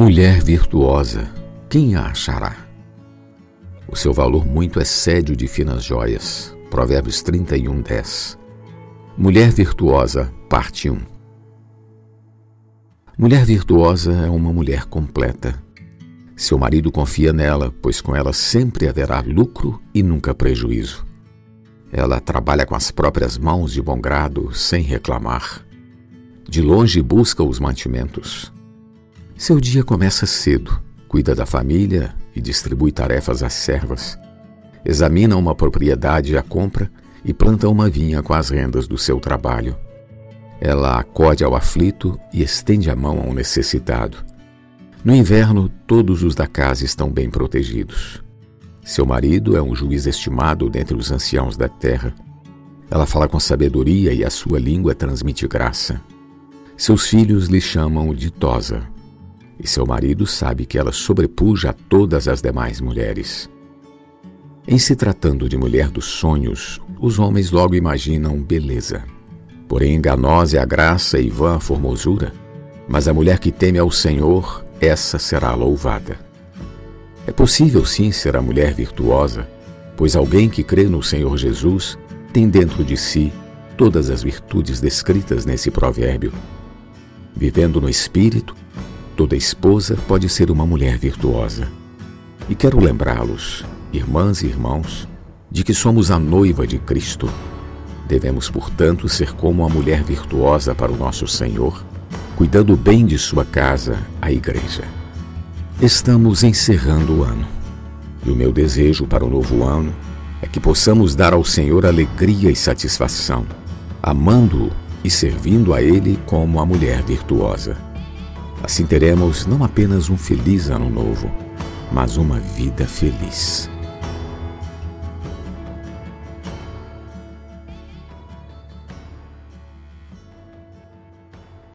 Mulher virtuosa, quem a achará? O seu valor muito excede o de finas joias. Provérbios 31, 10. Mulher virtuosa, parte 1. Mulher virtuosa é uma mulher completa. Seu marido confia nela, pois com ela sempre haverá lucro e nunca prejuízo. Ela trabalha com as próprias mãos de bom grado, sem reclamar. De longe busca os mantimentos seu dia começa cedo, cuida da família e distribui tarefas às servas. Examina uma propriedade à compra e planta uma vinha com as rendas do seu trabalho. Ela acode ao aflito e estende a mão ao necessitado. No inverno, todos os da casa estão bem protegidos. Seu marido é um juiz estimado dentre os anciãos da terra. Ela fala com sabedoria e a sua língua transmite graça. Seus filhos lhe chamam ditosa e seu marido sabe que ela sobrepuja a todas as demais mulheres. Em se tratando de mulher dos sonhos, os homens logo imaginam beleza. Porém, enganosa é a graça e vã a formosura, mas a mulher que teme ao Senhor, essa será louvada. É possível sim ser a mulher virtuosa, pois alguém que crê no Senhor Jesus tem dentro de si todas as virtudes descritas nesse provérbio. Vivendo no Espírito, Toda esposa pode ser uma mulher virtuosa. E quero lembrá-los, irmãs e irmãos, de que somos a noiva de Cristo. Devemos, portanto, ser como a mulher virtuosa para o nosso Senhor, cuidando bem de sua casa, a Igreja. Estamos encerrando o ano. E o meu desejo para o novo ano é que possamos dar ao Senhor alegria e satisfação, amando-o e servindo a Ele como a mulher virtuosa. Assim teremos não apenas um feliz ano novo, mas uma vida feliz.